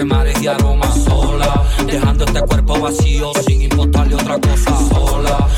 entre mares y sola, dejando este cuerpo vacío sin importarle otra cosa sola.